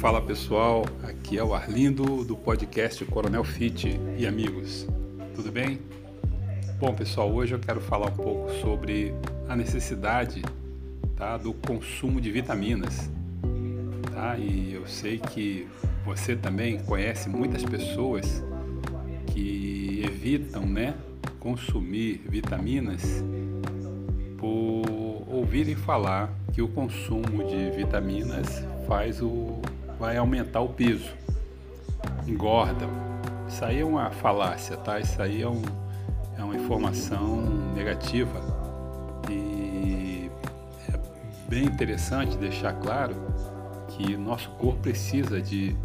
Fala pessoal, aqui é o Arlindo do podcast Coronel Fit e amigos, tudo bem? Bom pessoal, hoje eu quero falar um pouco sobre a necessidade tá, do consumo de vitaminas. Tá? E eu sei que você também conhece muitas pessoas que evitam né, consumir vitaminas por ouvirem falar que o consumo de vitaminas faz o vai aumentar o peso, engorda. Isso aí é uma falácia, tá? Isso aí é, um, é uma informação negativa e é bem interessante deixar claro que nosso corpo precisa de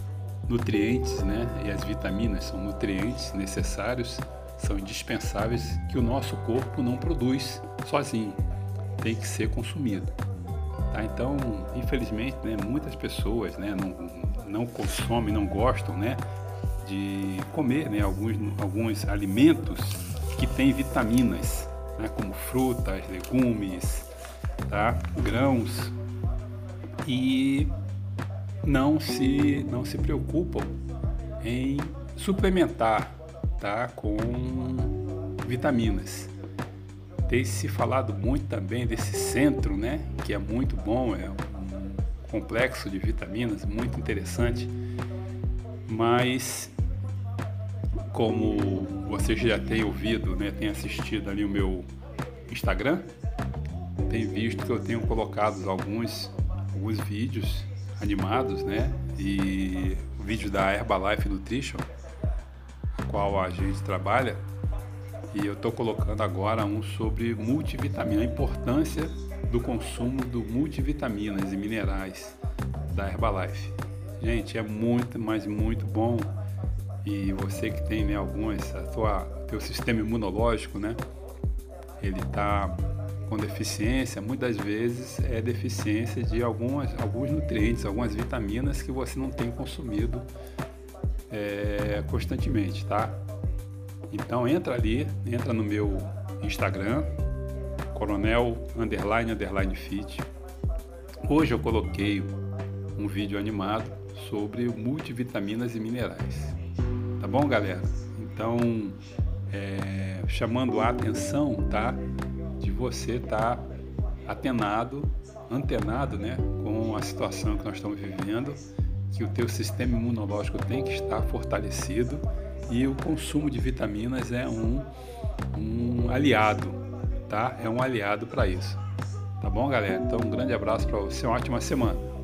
nutrientes, né? E as vitaminas são nutrientes necessários, são indispensáveis que o nosso corpo não produz sozinho, tem que ser consumido. Tá? Então, infelizmente, né, muitas pessoas né, não, não consomem, não gostam né, de comer né, alguns, alguns alimentos que têm vitaminas, né, como frutas, legumes, tá? grãos, e não se, não se preocupam em suplementar tá, com vitaminas. Tem se falado muito também desse centro, né? Que é muito bom, é um complexo de vitaminas muito interessante. Mas como você já tem ouvido, né, tem assistido ali o meu Instagram, tem visto que eu tenho colocado alguns, alguns vídeos animados, né? E o vídeo da Herbalife Nutrition, a qual a gente trabalha, e eu estou colocando agora um sobre multivitamina, a importância do consumo do multivitaminas e minerais da Herbalife. Gente, é muito, mas muito bom. E você que tem né, algumas, a tua, teu sistema imunológico, né? Ele está com deficiência, muitas vezes é deficiência de algumas, alguns nutrientes, algumas vitaminas que você não tem consumido é, constantemente, tá? Então entra ali, entra no meu Instagram, coronel underline underline fit. Hoje eu coloquei um vídeo animado sobre multivitaminas e minerais. Tá bom, galera? Então, é, chamando a atenção, tá? De você estar tá atenado, antenado, né? Com a situação que nós estamos vivendo, que o teu sistema imunológico tem que estar fortalecido e o consumo de vitaminas é um, um aliado, tá? É um aliado para isso. Tá bom, galera? Então, um grande abraço para você, uma ótima semana.